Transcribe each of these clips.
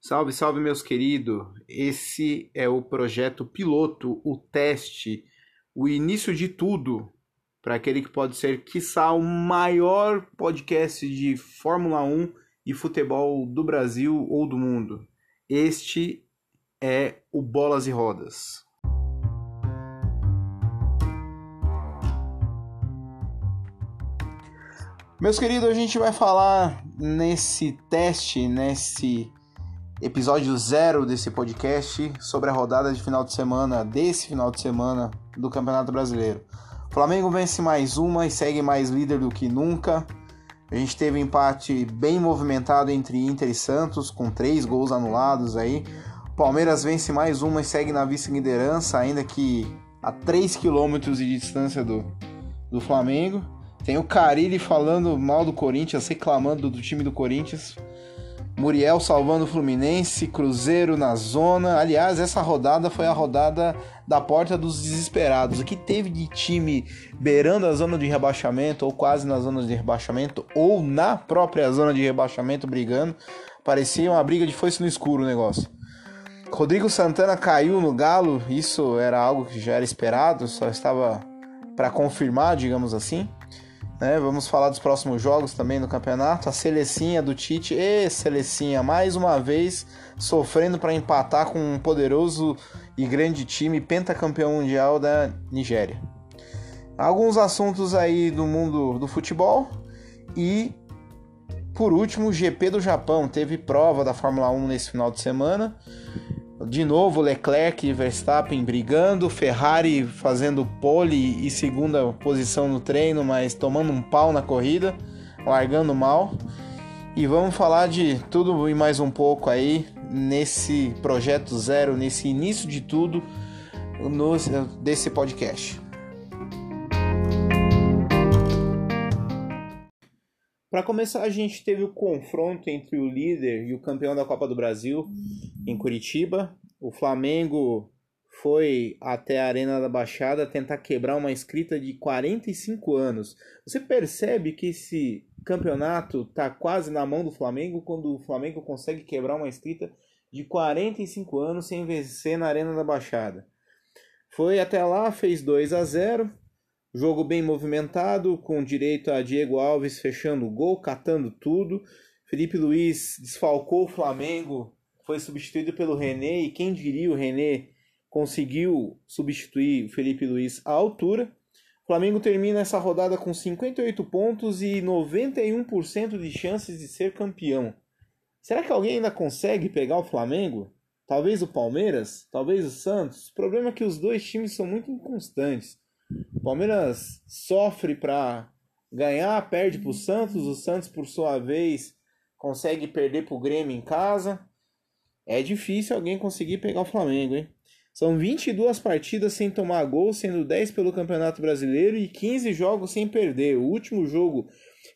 Salve, salve, meus queridos! Esse é o projeto piloto, o teste, o início de tudo para aquele que pode ser, quiçá, o maior podcast de Fórmula 1 e futebol do Brasil ou do mundo. Este é o Bolas e Rodas. Meus queridos, a gente vai falar nesse teste, nesse episódio zero desse podcast sobre a rodada de final de semana, desse final de semana do Campeonato Brasileiro. O Flamengo vence mais uma e segue mais líder do que nunca. A gente teve um empate bem movimentado entre Inter e Santos, com três gols anulados aí. O Palmeiras vence mais uma e segue na vice-liderança, ainda que a 3 km de distância do, do Flamengo. Tem o Carilli falando mal do Corinthians, reclamando do time do Corinthians. Muriel salvando o Fluminense, Cruzeiro na zona. Aliás, essa rodada foi a rodada da porta dos desesperados. O que teve de time beirando a zona de rebaixamento, ou quase na zona de rebaixamento, ou na própria zona de rebaixamento brigando. Parecia uma briga de foice no escuro o negócio. Rodrigo Santana caiu no Galo, isso era algo que já era esperado, só estava para confirmar, digamos assim. Né? Vamos falar dos próximos jogos também no campeonato. A Selecinha do Tite, e Selecinha, mais uma vez sofrendo para empatar com um poderoso e grande time pentacampeão mundial da Nigéria. Alguns assuntos aí do mundo do futebol e por último, o GP do Japão teve prova da Fórmula 1 nesse final de semana. De novo, Leclerc e Verstappen brigando, Ferrari fazendo pole e segunda posição no treino, mas tomando um pau na corrida, largando mal. E vamos falar de tudo e mais um pouco aí nesse projeto zero, nesse início de tudo no, desse podcast. Para começar, a gente teve o confronto entre o líder e o campeão da Copa do Brasil em Curitiba. O Flamengo foi até a Arena da Baixada tentar quebrar uma escrita de 45 anos. Você percebe que esse campeonato está quase na mão do Flamengo quando o Flamengo consegue quebrar uma escrita de 45 anos sem vencer na Arena da Baixada. Foi até lá, fez 2 a 0 Jogo bem movimentado, com direito a Diego Alves fechando o gol, catando tudo. Felipe Luiz desfalcou o Flamengo, foi substituído pelo René, e quem diria o René conseguiu substituir o Felipe Luiz à altura. O Flamengo termina essa rodada com 58 pontos e 91% de chances de ser campeão. Será que alguém ainda consegue pegar o Flamengo? Talvez o Palmeiras? Talvez o Santos? O problema é que os dois times são muito inconstantes. O Palmeiras sofre para ganhar, perde para o Santos. O Santos, por sua vez, consegue perder para o Grêmio em casa. É difícil alguém conseguir pegar o Flamengo, hein? São 22 partidas sem tomar gol, sendo 10 pelo Campeonato Brasileiro e 15 jogos sem perder. O último jogo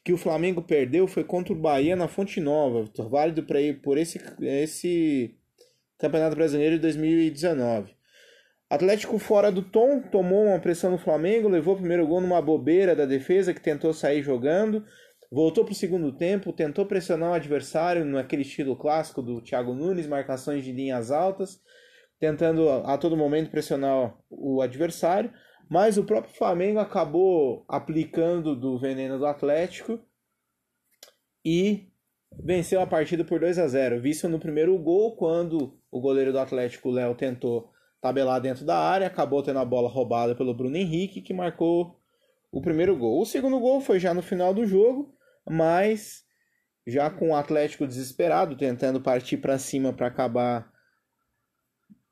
que o Flamengo perdeu foi contra o Bahia na Fonte Nova, válido para ir por esse, esse Campeonato Brasileiro de 2019. Atlético fora do tom, tomou uma pressão no Flamengo, levou o primeiro gol numa bobeira da defesa que tentou sair jogando, voltou para o segundo tempo, tentou pressionar o adversário naquele estilo clássico do Thiago Nunes, marcações de linhas altas, tentando a todo momento pressionar o adversário, mas o próprio Flamengo acabou aplicando do veneno do Atlético e venceu a partida por 2 a 0. Visto no primeiro gol quando o goleiro do Atlético, Léo, tentou tabelar dentro da área, acabou tendo a bola roubada pelo Bruno Henrique, que marcou o primeiro gol. O segundo gol foi já no final do jogo, mas já com o Atlético desesperado, tentando partir para cima para acabar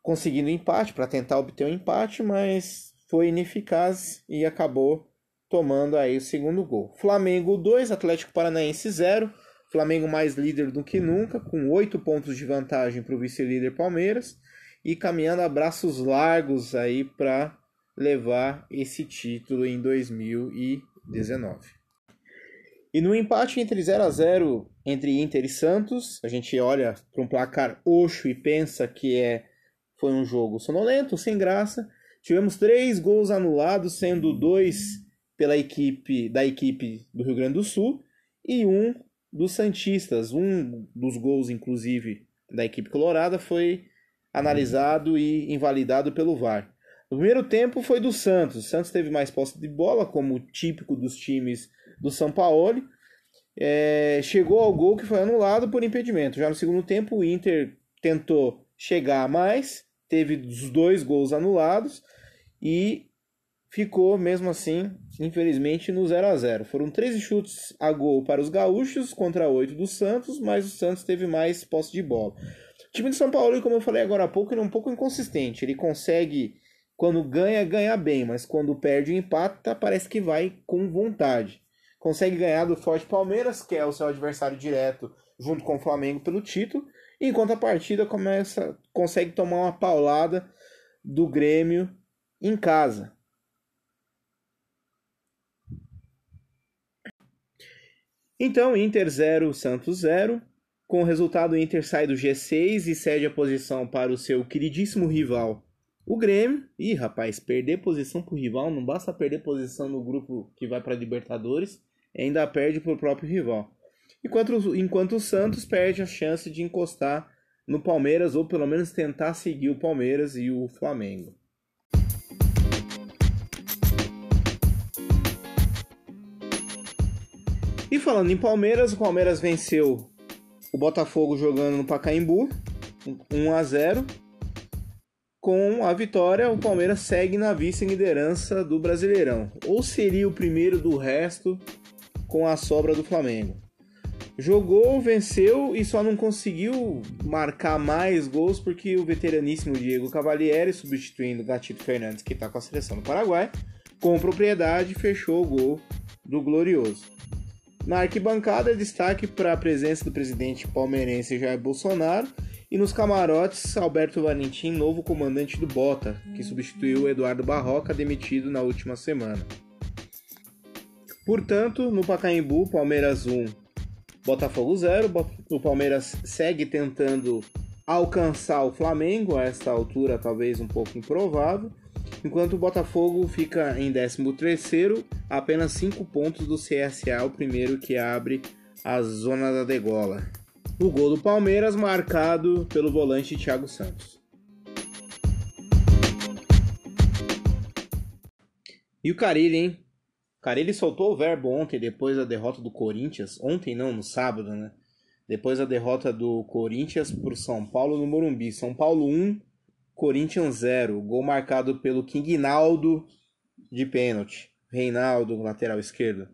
conseguindo empate, para tentar obter um empate, mas foi ineficaz e acabou tomando aí o segundo gol. Flamengo 2, Atlético Paranaense 0. Flamengo mais líder do que nunca, com 8 pontos de vantagem para o vice-líder Palmeiras e caminhando a braços largos aí para levar esse título em 2019. E no empate entre 0 a 0 entre Inter e Santos, a gente olha para um placar oxo e pensa que é foi um jogo sonolento, sem graça. Tivemos três gols anulados, sendo dois pela equipe da equipe do Rio Grande do Sul e um dos Santistas. Um dos gols, inclusive, da equipe colorada foi analisado e invalidado pelo VAR. O primeiro tempo foi do Santos. O Santos teve mais posse de bola, como típico dos times do São Paulo. É, chegou ao gol que foi anulado por impedimento. Já no segundo tempo, o Inter tentou chegar mais, teve os dois gols anulados e ficou mesmo assim, infelizmente, no 0 a 0 Foram 13 chutes a gol para os gaúchos contra 8 do Santos, mas o Santos teve mais posse de bola. O time de São Paulo, como eu falei agora há pouco, ele é um pouco inconsistente. Ele consegue, quando ganha, ganhar bem, mas quando perde o empata, parece que vai com vontade. Consegue ganhar do Forte Palmeiras, que é o seu adversário direto, junto com o Flamengo pelo título, enquanto a partida começa, consegue tomar uma paulada do Grêmio em casa. Então, Inter 0, Santos 0. Com o resultado, o Inter sai do G6 e cede a posição para o seu queridíssimo rival, o Grêmio. Ih, rapaz, perder posição para o rival, não basta perder posição no grupo que vai para Libertadores, ainda perde para o próprio rival. Enquanto, enquanto o Santos perde a chance de encostar no Palmeiras, ou pelo menos tentar seguir o Palmeiras e o Flamengo. E falando em Palmeiras, o Palmeiras venceu o Botafogo jogando no Pacaembu, 1 a 0. Com a vitória, o Palmeiras segue na vice-liderança do Brasileirão, ou seria o primeiro do resto com a sobra do Flamengo. Jogou, venceu e só não conseguiu marcar mais gols porque o veteraníssimo Diego Cavalieri, substituindo o Gatito Fernandes, que está com a seleção do Paraguai, com propriedade fechou o gol do Glorioso. Na arquibancada, destaque para a presença do presidente palmeirense Jair Bolsonaro e nos camarotes, Alberto Valentim, novo comandante do Bota, que substituiu Eduardo Barroca, demitido na última semana. Portanto, no Pacaembu, Palmeiras 1, Botafogo 0. O Palmeiras segue tentando alcançar o Flamengo, a esta altura talvez um pouco improvável, enquanto o Botafogo fica em 13º, apenas 5 pontos do CSA, o primeiro que abre a zona da degola. O gol do Palmeiras marcado pelo volante Thiago Santos. E o Carilli, hein? O Carilli soltou o verbo ontem, depois da derrota do Corinthians. Ontem não, no sábado, né? Depois da derrota do Corinthians por São Paulo no Morumbi. São Paulo 1, Corinthians 0. Gol marcado pelo King Naldo de pênalti. Reinaldo, lateral esquerdo.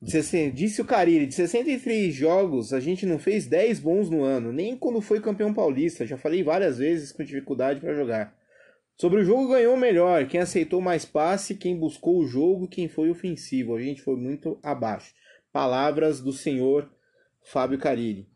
Disse o Carilli, de 63 jogos, a gente não fez 10 bons no ano, nem quando foi campeão paulista. Já falei várias vezes com dificuldade para jogar. Sobre o jogo ganhou melhor, quem aceitou mais passe, quem buscou o jogo, quem foi ofensivo. A gente foi muito abaixo. Palavras do senhor Fábio Carilli.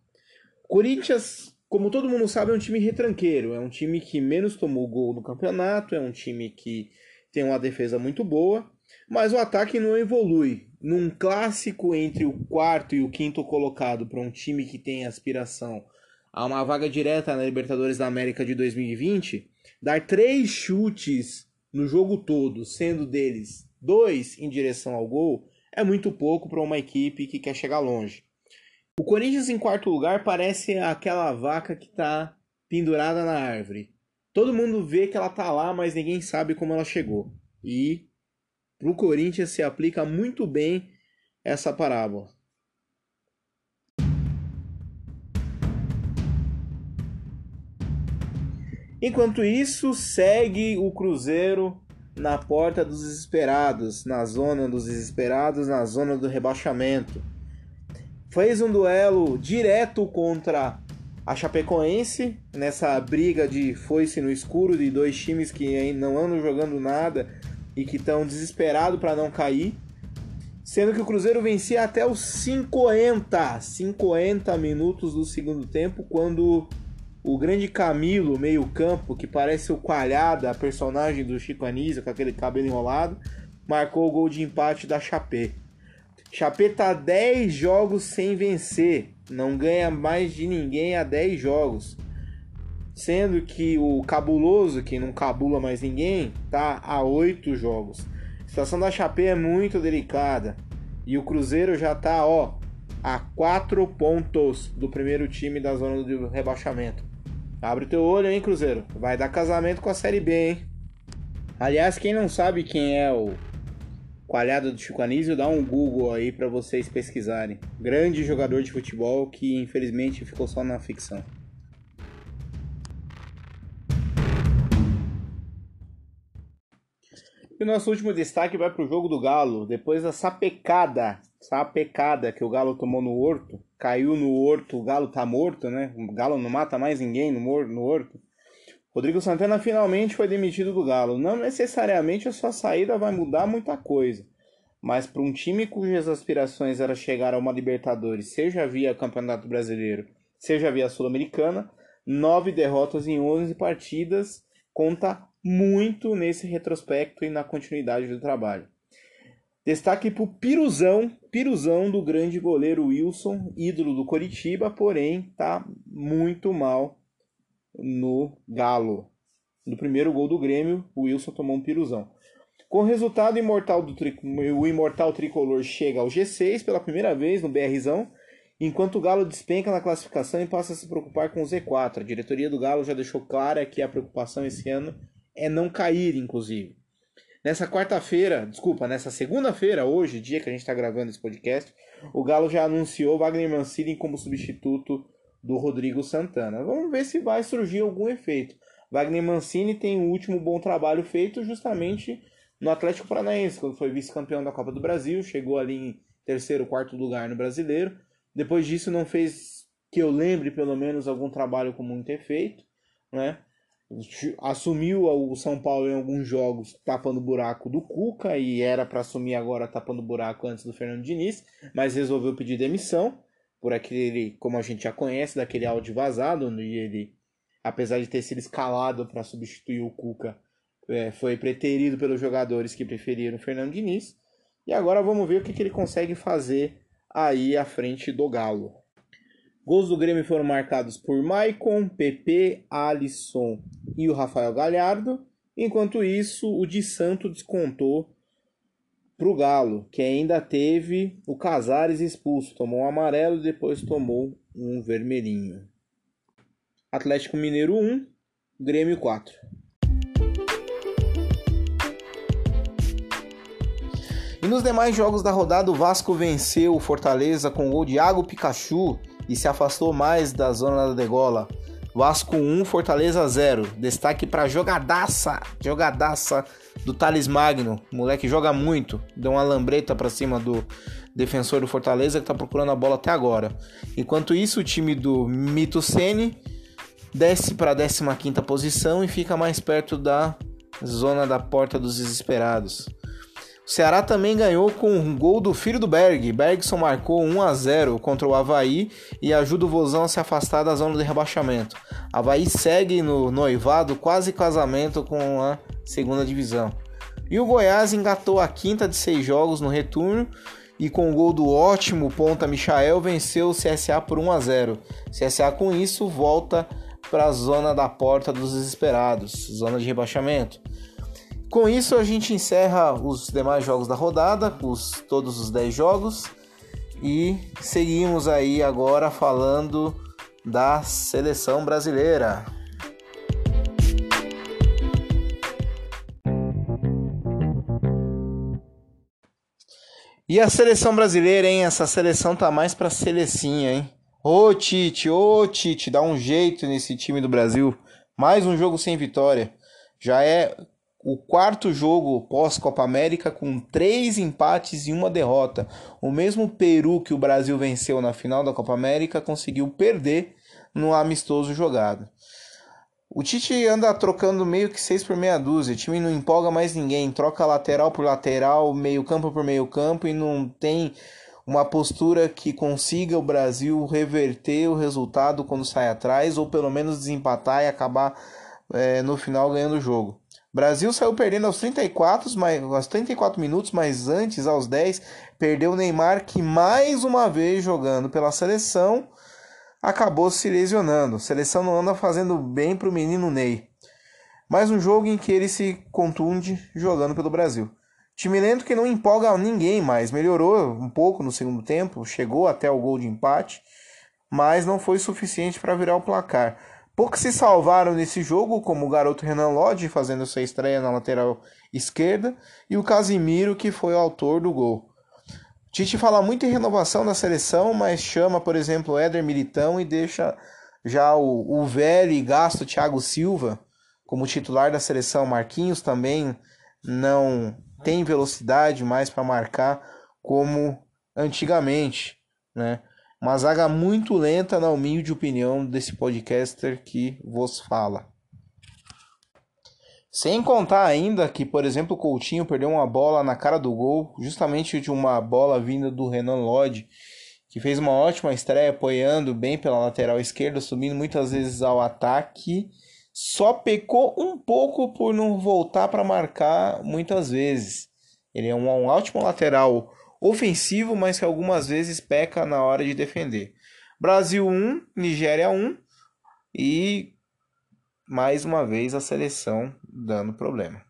Corinthians como todo mundo sabe, é um time retranqueiro. É um time que menos tomou gol no campeonato. É um time que tem uma defesa muito boa. Mas o ataque não evolui. Num clássico entre o quarto e o quinto colocado para um time que tem aspiração a uma vaga direta na Libertadores da América de 2020, dar três chutes no jogo todo, sendo deles dois em direção ao gol, é muito pouco para uma equipe que quer chegar longe. O Corinthians em quarto lugar parece aquela vaca que está pendurada na árvore. Todo mundo vê que ela tá lá, mas ninguém sabe como ela chegou. E pro Corinthians se aplica muito bem essa parábola. Enquanto isso, segue o Cruzeiro na porta dos desesperados, na zona dos desesperados, na zona do rebaixamento fez um duelo direto contra a Chapecoense, nessa briga de foice no escuro de dois times que não andam jogando nada e que estão desesperados para não cair. Sendo que o Cruzeiro vencia até os 50, 50 minutos do segundo tempo, quando o grande Camilo, meio-campo, que parece o Coalhada, a personagem do Chico Anísio, com aquele cabelo enrolado, marcou o gol de empate da Chape. Chapé tá 10 jogos sem vencer. Não ganha mais de ninguém a 10 jogos. Sendo que o cabuloso, que não cabula mais ninguém, tá a 8 jogos. A situação da Chapé é muito delicada. E o Cruzeiro já tá, ó, a 4 pontos do primeiro time da zona do rebaixamento. Abre teu olho, hein, Cruzeiro? Vai dar casamento com a Série B, hein? Aliás, quem não sabe quem é o Coalhado do Chico Anísio, dá um Google aí para vocês pesquisarem. Grande jogador de futebol que infelizmente ficou só na ficção. E o nosso último destaque vai para o jogo do Galo. Depois da sapecada, sapecada que o Galo tomou no Horto, caiu no Horto, o Galo tá morto, né? O Galo não mata mais ninguém no Horto. Rodrigo Santana finalmente foi demitido do Galo. Não necessariamente a sua saída vai mudar muita coisa, mas para um time cujas aspirações era chegar a uma Libertadores, seja via Campeonato Brasileiro, seja via Sul-Americana, nove derrotas em 11 partidas conta muito nesse retrospecto e na continuidade do trabalho. Destaque para o Piruzão, Piruzão do grande goleiro Wilson, ídolo do Coritiba, porém tá muito mal no Galo. No primeiro gol do Grêmio, o Wilson tomou um piruzão. Com o resultado, imortal do tri... o imortal tricolor chega ao G6 pela primeira vez no BRzão, enquanto o Galo despenca na classificação e passa a se preocupar com o Z4. A diretoria do Galo já deixou clara que a preocupação esse ano é não cair, inclusive. Nessa quarta-feira, desculpa, nessa segunda-feira, hoje, dia que a gente está gravando esse podcast, o Galo já anunciou Wagner Mancini como substituto do Rodrigo Santana. Vamos ver se vai surgir algum efeito. Wagner Mancini tem o último bom trabalho feito justamente no Atlético Paranaense, quando foi vice-campeão da Copa do Brasil, chegou ali em terceiro, quarto lugar no Brasileiro. Depois disso não fez, que eu lembre pelo menos, algum trabalho com muito efeito, né? assumiu o São Paulo em alguns jogos tapando buraco do Cuca e era para assumir agora tapando buraco antes do Fernando Diniz, mas resolveu pedir demissão por aquele, como a gente já conhece, daquele áudio vazado, e ele, apesar de ter sido escalado para substituir o Cuca, é, foi preterido pelos jogadores que preferiram o Fernando Diniz. E agora vamos ver o que, que ele consegue fazer aí à frente do Galo. Gols do Grêmio foram marcados por Maicon, PP, Alisson e o Rafael Galhardo. Enquanto isso, o de Santo descontou para o Galo, que ainda teve o Casares expulso. Tomou um amarelo e depois tomou um vermelhinho. Atlético Mineiro 1, Grêmio 4. E nos demais jogos da rodada, o Vasco venceu o Fortaleza com o gol de Iago Pikachu e se afastou mais da zona da degola. Vasco 1, Fortaleza 0. Destaque para jogadaça, jogadaça do Thales Magno. O moleque joga muito, deu uma lambreta para cima do defensor do Fortaleza que tá procurando a bola até agora. Enquanto isso, o time do Mito Sene desce para a 15ª posição e fica mais perto da zona da porta dos desesperados. Ceará também ganhou com um gol do filho do Berg. Bergson marcou 1 a 0 contra o Havaí e ajuda o Vozão a se afastar da zona de rebaixamento. Havaí segue no noivado, quase casamento com a segunda divisão. E o Goiás engatou a quinta de seis jogos no retorno e com o gol do ótimo ponta Michael venceu o CSA por 1 a 0. CSA com isso volta para a zona da porta dos desesperados, zona de rebaixamento. Com isso, a gente encerra os demais jogos da rodada, os, todos os 10 jogos, e seguimos aí agora falando da seleção brasileira. E a seleção brasileira, hein? Essa seleção tá mais pra selecinha, hein? Ô Tite, ô Tite, dá um jeito nesse time do Brasil. Mais um jogo sem vitória. Já é o quarto jogo pós-Copa América com três empates e uma derrota. O mesmo Peru que o Brasil venceu na final da Copa América conseguiu perder no amistoso jogado. O Tite anda trocando meio que seis por meia dúzia. O time não empolga mais ninguém. Troca lateral por lateral, meio campo por meio campo e não tem uma postura que consiga o Brasil reverter o resultado quando sai atrás ou pelo menos desempatar e acabar é, no final ganhando o jogo. Brasil saiu perdendo aos 34, mas, aos 34 minutos, mas antes, aos 10, perdeu o Neymar, que mais uma vez jogando pela seleção, acabou se lesionando. A seleção não anda fazendo bem para o menino Ney. Mais um jogo em que ele se contunde jogando pelo Brasil. Time lento que não empolga ninguém mais. Melhorou um pouco no segundo tempo, chegou até o gol de empate, mas não foi suficiente para virar o placar. Poucos se salvaram nesse jogo, como o garoto Renan Lodge fazendo sua estreia na lateral esquerda e o Casimiro que foi o autor do gol. Tite fala muito em renovação da seleção, mas chama, por exemplo, Éder Militão e deixa já o, o velho e gasto Thiago Silva como titular da seleção. Marquinhos também não tem velocidade mais para marcar como antigamente, né? Uma zaga muito lenta, na humilde opinião desse podcaster que vos fala. Sem contar ainda que, por exemplo, o Coutinho perdeu uma bola na cara do gol, justamente de uma bola vinda do Renan Lodge, que fez uma ótima estreia apoiando bem pela lateral esquerda, subindo muitas vezes ao ataque. Só pecou um pouco por não voltar para marcar muitas vezes. Ele é um, um ótimo lateral ofensivo, mas que algumas vezes peca na hora de defender. Brasil 1, Nigéria 1 e mais uma vez a seleção dando problema.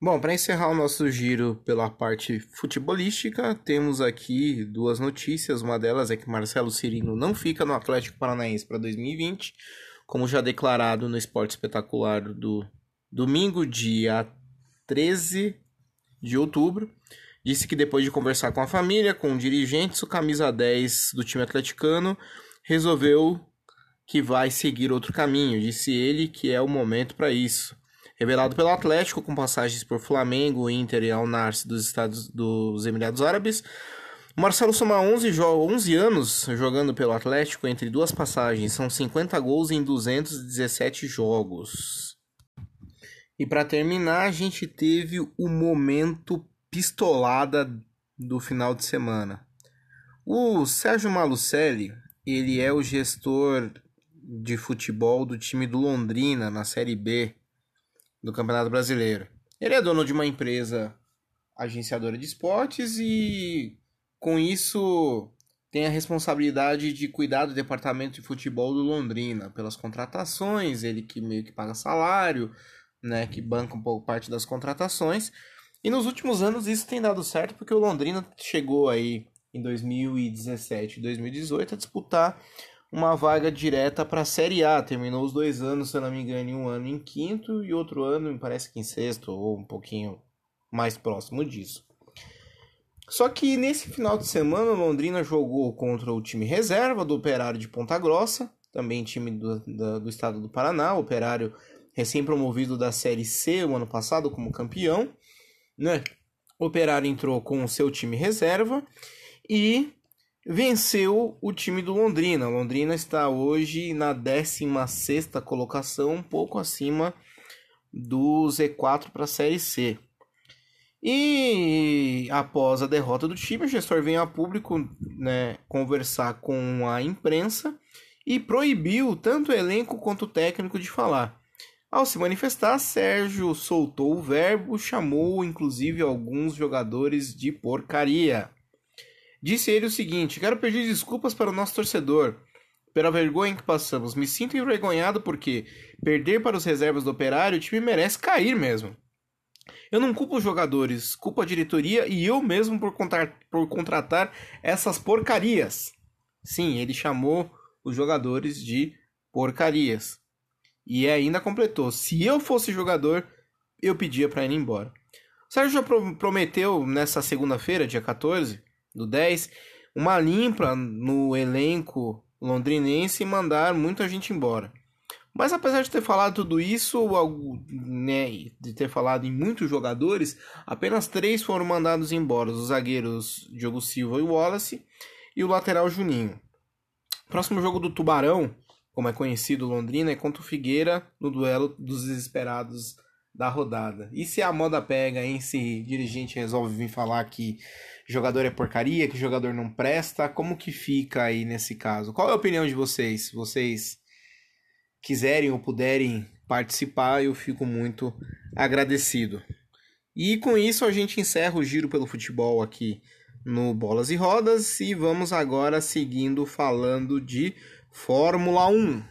Bom, para encerrar o nosso giro pela parte futebolística, temos aqui duas notícias. Uma delas é que Marcelo Cirino não fica no Atlético Paranaense para 2020, como já declarado no Esporte Espetacular do domingo, dia 13 de outubro. Disse que depois de conversar com a família, com dirigentes, o camisa 10 do time atleticano resolveu que vai seguir outro caminho. Disse ele que é o momento para isso. Revelado pelo Atlético, com passagens por Flamengo, Inter e Al Narsi dos Estados dos Emirados Árabes, Marcelo soma 11, 11 anos jogando pelo Atlético entre duas passagens, são 50 gols em 217 jogos. E para terminar, a gente teve o momento pistolada do final de semana. O Sérgio Malucelli, ele é o gestor de futebol do time do Londrina na Série B do Campeonato Brasileiro. Ele é dono de uma empresa agenciadora de esportes e com isso tem a responsabilidade de cuidar do departamento de futebol do Londrina, pelas contratações, ele que meio que paga salário, né, que banca um pouco parte das contratações. E nos últimos anos isso tem dado certo porque o Londrina chegou aí em 2017 e 2018 a disputar uma vaga direta para a Série A. Terminou os dois anos, se eu não me engano, um ano em quinto e outro ano, me parece que em sexto ou um pouquinho mais próximo disso. Só que nesse final de semana, Londrina jogou contra o time reserva do Operário de Ponta Grossa, também time do, do, do estado do Paraná, Operário recém-promovido da Série C o ano passado como campeão né? Operário entrou com o seu time reserva e venceu o time do Londrina. Londrina está hoje na 16 colocação, um pouco acima do Z4 para a Série C. E após a derrota do time, o gestor veio a público né, conversar com a imprensa e proibiu tanto o elenco quanto o técnico de falar. Ao se manifestar, Sérgio soltou o verbo, chamou inclusive alguns jogadores de porcaria. Disse ele o seguinte: Quero pedir desculpas para o nosso torcedor pela vergonha que passamos. Me sinto envergonhado porque perder para os reservas do Operário, o time merece cair mesmo. Eu não culpo os jogadores, culpo a diretoria e eu mesmo por, por contratar essas porcarias. Sim, ele chamou os jogadores de porcarias. E ainda completou: se eu fosse jogador, eu pedia para ir embora. O Sérgio prometeu nessa segunda-feira, dia 14 do 10, uma limpa no elenco londrinense e mandar muita gente embora. Mas apesar de ter falado tudo isso, né, de ter falado em muitos jogadores, apenas três foram mandados embora: os zagueiros Diogo Silva e Wallace e o lateral Juninho. Próximo jogo do Tubarão como é conhecido Londrina, é contra o Figueira no duelo dos desesperados da rodada. E se a moda pega, hein? Se dirigente resolve vir falar que jogador é porcaria, que jogador não presta, como que fica aí nesse caso? Qual é a opinião de vocês? Se vocês quiserem ou puderem participar, eu fico muito agradecido. E com isso a gente encerra o giro pelo futebol aqui no Bolas e Rodas e vamos agora seguindo falando de Fórmula 1.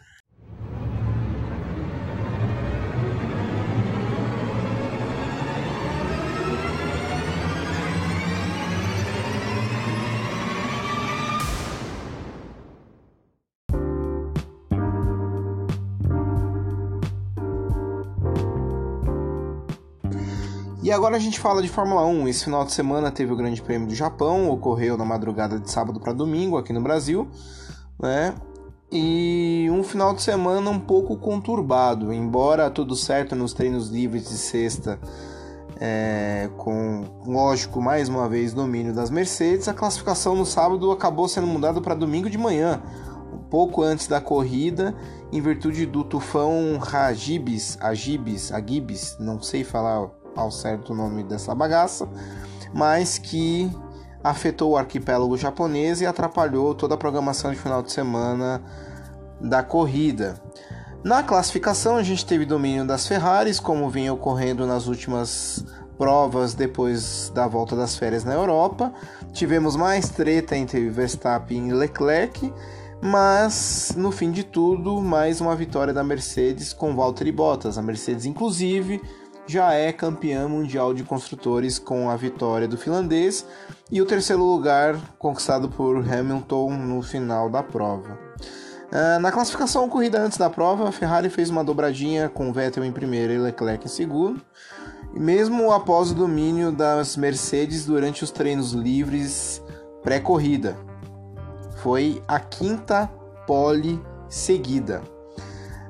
E agora a gente fala de Fórmula 1. Esse final de semana teve o Grande Prêmio do Japão, ocorreu na madrugada de sábado para domingo aqui no Brasil, né? E um final de semana um pouco conturbado, embora tudo certo nos treinos livres de sexta, é, com lógico mais uma vez domínio das Mercedes, a classificação no sábado acabou sendo mudada para domingo de manhã, um pouco antes da corrida, em virtude do tufão Hagibis, Agibis, Agibis, não sei falar ao certo o nome dessa bagaça, mas que afetou o arquipélago japonês e atrapalhou toda a programação de final de semana da corrida. Na classificação, a gente teve domínio das Ferraris, como vinha ocorrendo nas últimas provas depois da volta das férias na Europa. Tivemos mais treta entre Verstappen e Leclerc, mas no fim de tudo, mais uma vitória da Mercedes com Valtteri Bottas. A Mercedes, inclusive, já é campeã mundial de construtores com a vitória do finlandês e o terceiro lugar conquistado por Hamilton no final da prova. Uh, na classificação ocorrida antes da prova, a Ferrari fez uma dobradinha com Vettel em primeiro e Leclerc em segundo, mesmo após o domínio das Mercedes durante os treinos livres pré-corrida. Foi a quinta pole seguida.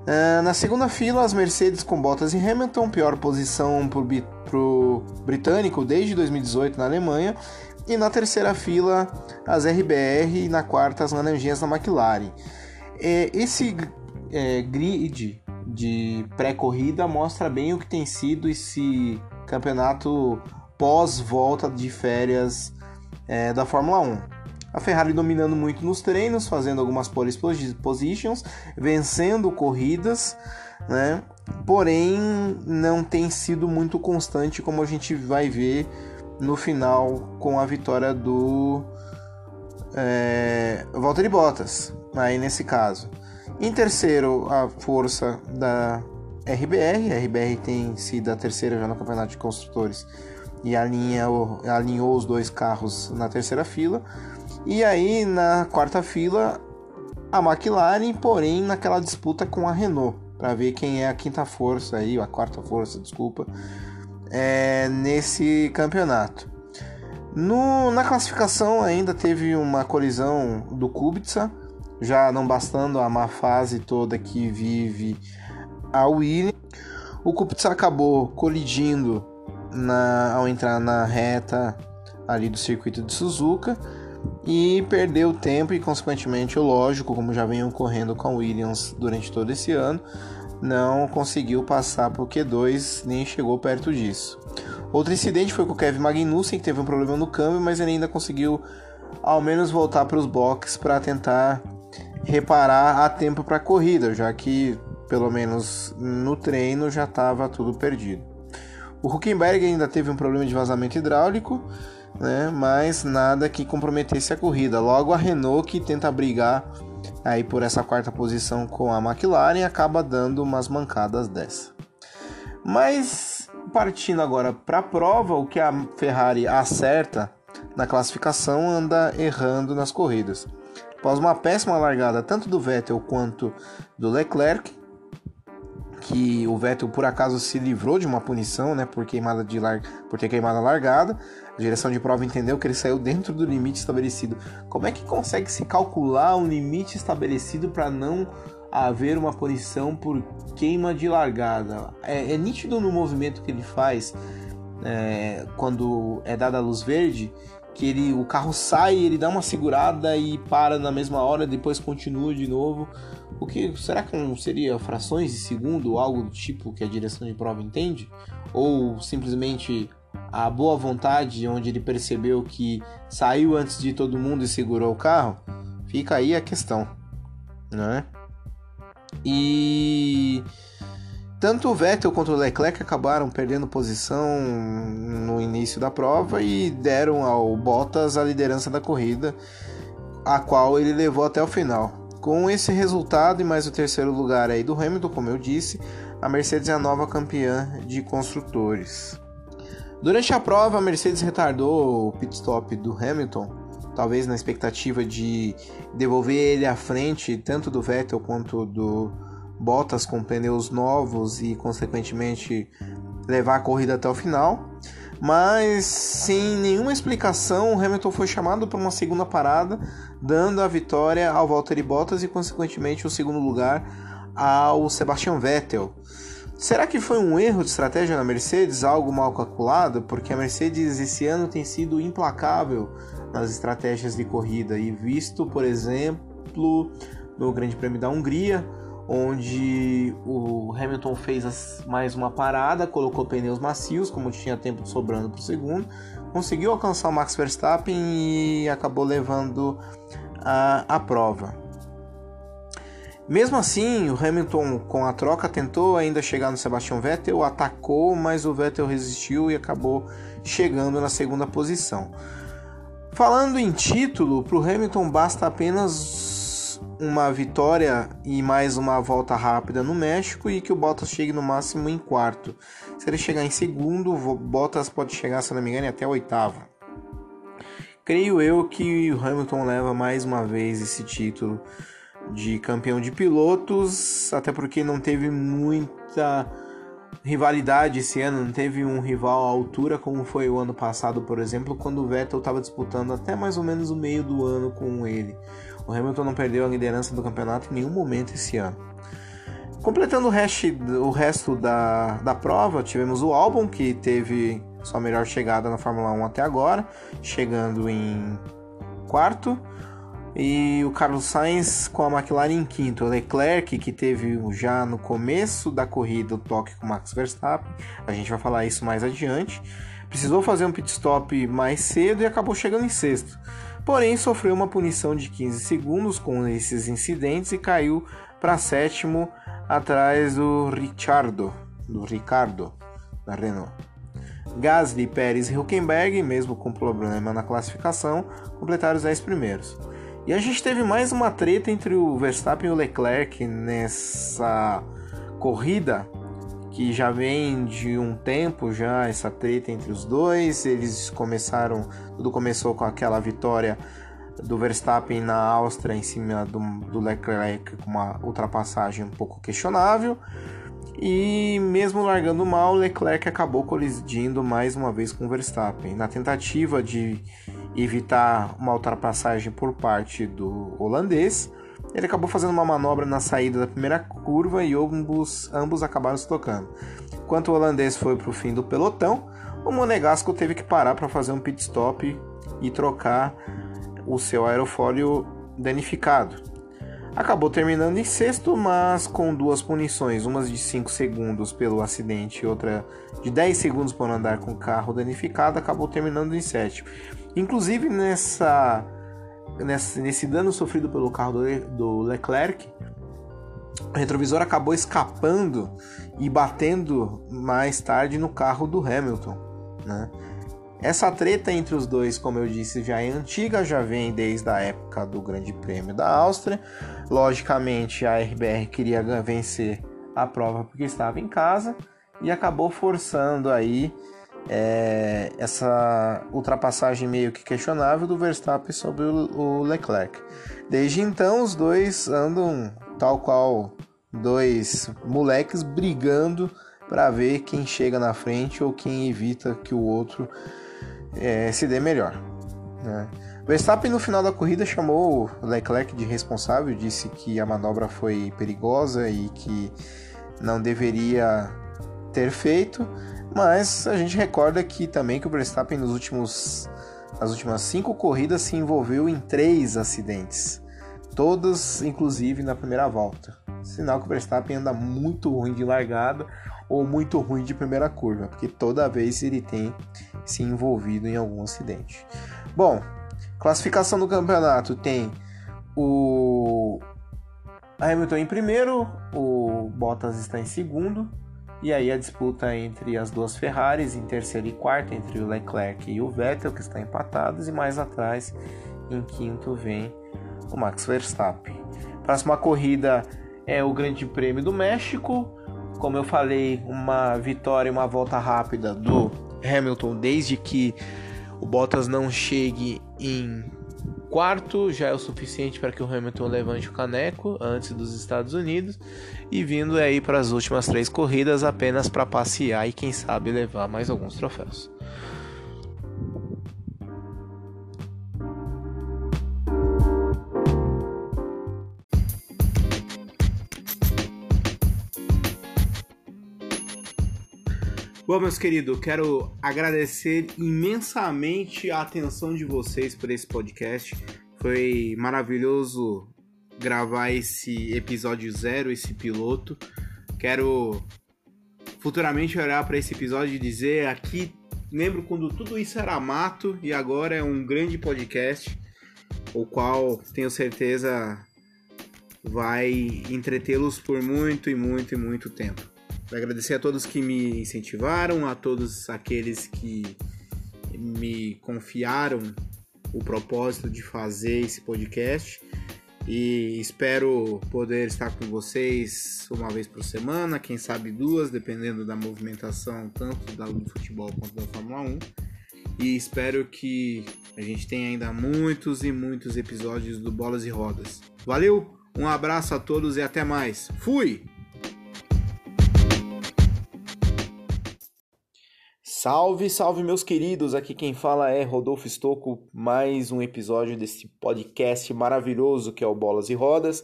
Uh, na segunda fila, as Mercedes com Bottas e Hamilton, pior posição para o britânico desde 2018 na Alemanha. E na terceira fila, as RBR e na quarta, as Laranjinhas da McLaren. É, esse é, grid de pré-corrida mostra bem o que tem sido esse campeonato pós-volta de férias é, da Fórmula 1. A Ferrari dominando muito nos treinos, fazendo algumas pole positions, vencendo corridas, né? Porém, não tem sido muito constante como a gente vai ver no final com a vitória do é, Valtteri Bottas, aí nesse caso. Em terceiro, a força da RBR. A RBR tem sido a terceira já no campeonato de construtores e alinhou, alinhou os dois carros na terceira fila. E aí na quarta fila a McLaren, porém naquela disputa com a Renault, para ver quem é a quinta força aí, a quarta força, desculpa, é, nesse campeonato. No, na classificação ainda teve uma colisão do Kubica, já não bastando a má fase toda que vive a Williams. O Kubica acabou colidindo na, ao entrar na reta ali do circuito de Suzuka e perdeu tempo e, consequentemente, o lógico, como já vem ocorrendo com Williams durante todo esse ano, não conseguiu passar para o Q2 nem chegou perto disso. Outro incidente foi com o Kevin Magnussen, que teve um problema no câmbio, mas ele ainda conseguiu ao menos voltar para os boxes para tentar reparar a tempo para a corrida, já que pelo menos no treino já estava tudo perdido. O Huckenberg ainda teve um problema de vazamento hidráulico né? mas nada que comprometesse a corrida. Logo, a Renault, que tenta brigar aí por essa quarta posição com a McLaren, acaba dando umas mancadas dessa. Mas partindo agora para a prova, o que a Ferrari acerta na classificação anda errando nas corridas. Após uma péssima largada tanto do Vettel quanto do Leclerc, que o Vettel por acaso se livrou de uma punição, né, por queimada de lar... por ter queimado a largada. A direção de prova entendeu que ele saiu dentro do limite estabelecido. Como é que consegue se calcular um limite estabelecido para não haver uma punição por queima de largada? É, é nítido no movimento que ele faz é, quando é dada a luz verde que ele, o carro sai, ele dá uma segurada e para na mesma hora, depois continua de novo. O que será que não seria frações de segundo, algo do tipo que a direção de prova entende? Ou simplesmente a boa vontade, onde ele percebeu que saiu antes de todo mundo e segurou o carro? Fica aí a questão, né? E tanto o Vettel quanto o Leclerc acabaram perdendo posição no início da prova e deram ao Bottas a liderança da corrida, a qual ele levou até o final. Com esse resultado e mais o terceiro lugar aí do Hamilton, como eu disse, a Mercedes é a nova campeã de construtores. Durante a prova, a Mercedes retardou o pit stop do Hamilton, talvez na expectativa de devolver ele à frente, tanto do Vettel quanto do Bottas com pneus novos e, consequentemente, levar a corrida até o final. Mas sem nenhuma explicação, o Hamilton foi chamado para uma segunda parada, dando a vitória ao Valtteri Bottas e, consequentemente, o segundo lugar ao Sebastian Vettel. Será que foi um erro de estratégia na Mercedes, algo mal calculado? Porque a Mercedes esse ano tem sido implacável nas estratégias de corrida e visto, por exemplo, no Grande Prêmio da Hungria, onde o Hamilton fez mais uma parada, colocou pneus macios, como tinha tempo sobrando para o segundo, conseguiu alcançar o Max Verstappen e acabou levando a, a prova. Mesmo assim, o Hamilton com a troca tentou ainda chegar no Sebastian Vettel, atacou, mas o Vettel resistiu e acabou chegando na segunda posição. Falando em título, para o Hamilton basta apenas uma vitória e mais uma volta rápida no México e que o Bottas chegue no máximo em quarto. Se ele chegar em segundo, o Bottas pode chegar, se não me engano, até oitavo. Creio eu que o Hamilton leva mais uma vez esse título de campeão de pilotos, até porque não teve muita rivalidade esse ano, não teve um rival à altura como foi o ano passado, por exemplo, quando o Vettel estava disputando até mais ou menos o meio do ano com ele. O Hamilton não perdeu a liderança do campeonato em nenhum momento esse ano. Completando o resto, o resto da, da prova, tivemos o Albon, que teve sua melhor chegada na Fórmula 1 até agora, chegando em quarto e o Carlos Sainz com a McLaren em quinto. O Leclerc, que teve já no começo da corrida o toque com o Max Verstappen, a gente vai falar isso mais adiante. Precisou fazer um pit stop mais cedo e acabou chegando em sexto. Porém, sofreu uma punição de 15 segundos com esses incidentes e caiu para sétimo atrás do Ricciardo, do Ricardo da Renault. Gasly, Pérez e Huckenberg, mesmo com problema na classificação, completaram os 10 primeiros. E a gente teve mais uma treta entre o Verstappen e o Leclerc nessa corrida que já vem de um tempo já essa treta entre os dois. Eles começaram, tudo começou com aquela vitória do Verstappen na Áustria em cima do, do Leclerc com uma ultrapassagem um pouco questionável. E mesmo largando mal, Leclerc acabou colidindo mais uma vez com o Verstappen. Na tentativa de evitar uma ultrapassagem por parte do holandês. Ele acabou fazendo uma manobra na saída da primeira curva e ambos, ambos acabaram se tocando. Enquanto o holandês foi para o fim do pelotão, o Monegasco teve que parar para fazer um pit stop e trocar o seu aerofólio danificado. Acabou terminando em sexto, mas com duas punições, uma de 5 segundos pelo acidente e outra de 10 segundos por andar com o carro danificado, acabou terminando em sétimo. Inclusive nessa, nesse, nesse dano sofrido pelo carro do, do Leclerc, o retrovisor acabou escapando e batendo mais tarde no carro do Hamilton. Né? Essa treta entre os dois, como eu disse, já é antiga, já vem desde a época do Grande Prêmio da Áustria. Logicamente, a RBR queria vencer a prova porque estava em casa e acabou forçando aí é, essa ultrapassagem meio que questionável do Verstappen sobre o, o Leclerc. Desde então, os dois andam tal qual dois moleques brigando para ver quem chega na frente ou quem evita que o outro é, se dê melhor. Né? Verstappen no final da corrida chamou Leclerc de responsável, disse que a manobra foi perigosa e que não deveria ter feito, mas a gente recorda que também que o Verstappen nos últimos nas últimas cinco corridas se envolveu em três acidentes, todas inclusive na primeira volta. Sinal que o Verstappen anda muito ruim de largada ou muito ruim de primeira curva, porque toda vez ele tem se envolvido em algum acidente. Bom, classificação do campeonato tem o Hamilton em primeiro, o Bottas está em segundo, e aí a disputa entre as duas Ferraris em terceiro e quarto, entre o Leclerc e o Vettel, que estão empatados, e mais atrás, em quinto, vem o Max Verstappen. Próxima corrida é o Grande Prêmio do México. Como eu falei, uma vitória e uma volta rápida do Hamilton, desde que o Bottas não chegue em quarto já é o suficiente para que o Hamilton levante o caneco antes dos Estados Unidos e vindo aí para as últimas três corridas apenas para passear e quem sabe levar mais alguns troféus. Bom, meus queridos, quero agradecer imensamente a atenção de vocês por esse podcast. Foi maravilhoso gravar esse episódio zero, esse piloto. Quero futuramente olhar para esse episódio e dizer aqui, lembro quando tudo isso era mato e agora é um grande podcast, o qual tenho certeza vai entretê-los por muito e muito e muito tempo. Agradecer a todos que me incentivaram, a todos aqueles que me confiaram o propósito de fazer esse podcast e espero poder estar com vocês uma vez por semana, quem sabe duas, dependendo da movimentação tanto do futebol quanto da Fórmula 1. E espero que a gente tenha ainda muitos e muitos episódios do Bolas e Rodas. Valeu, um abraço a todos e até mais. Fui! Salve, salve meus queridos! Aqui quem fala é Rodolfo Stocco, mais um episódio desse podcast maravilhoso que é o Bolas e Rodas.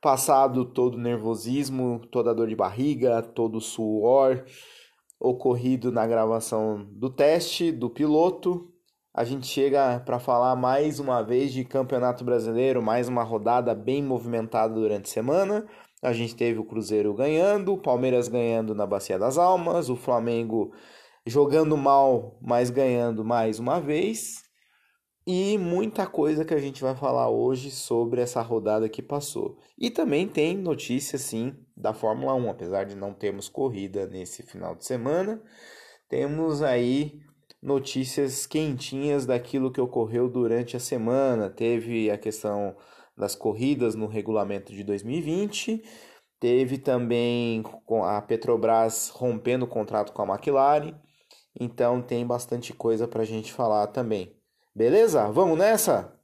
Passado todo o nervosismo, toda a dor de barriga, todo o suor ocorrido na gravação do teste do piloto, a gente chega para falar mais uma vez de Campeonato Brasileiro, mais uma rodada bem movimentada durante a semana. A gente teve o Cruzeiro ganhando, o Palmeiras ganhando na Bacia das Almas, o Flamengo jogando mal, mas ganhando mais uma vez. E muita coisa que a gente vai falar hoje sobre essa rodada que passou. E também tem notícia, sim, da Fórmula 1, apesar de não termos corrida nesse final de semana. Temos aí notícias quentinhas daquilo que ocorreu durante a semana. Teve a questão das corridas no regulamento de 2020. Teve também a Petrobras rompendo o contrato com a McLaren. Então tem bastante coisa para a gente falar também. Beleza? Vamos nessa?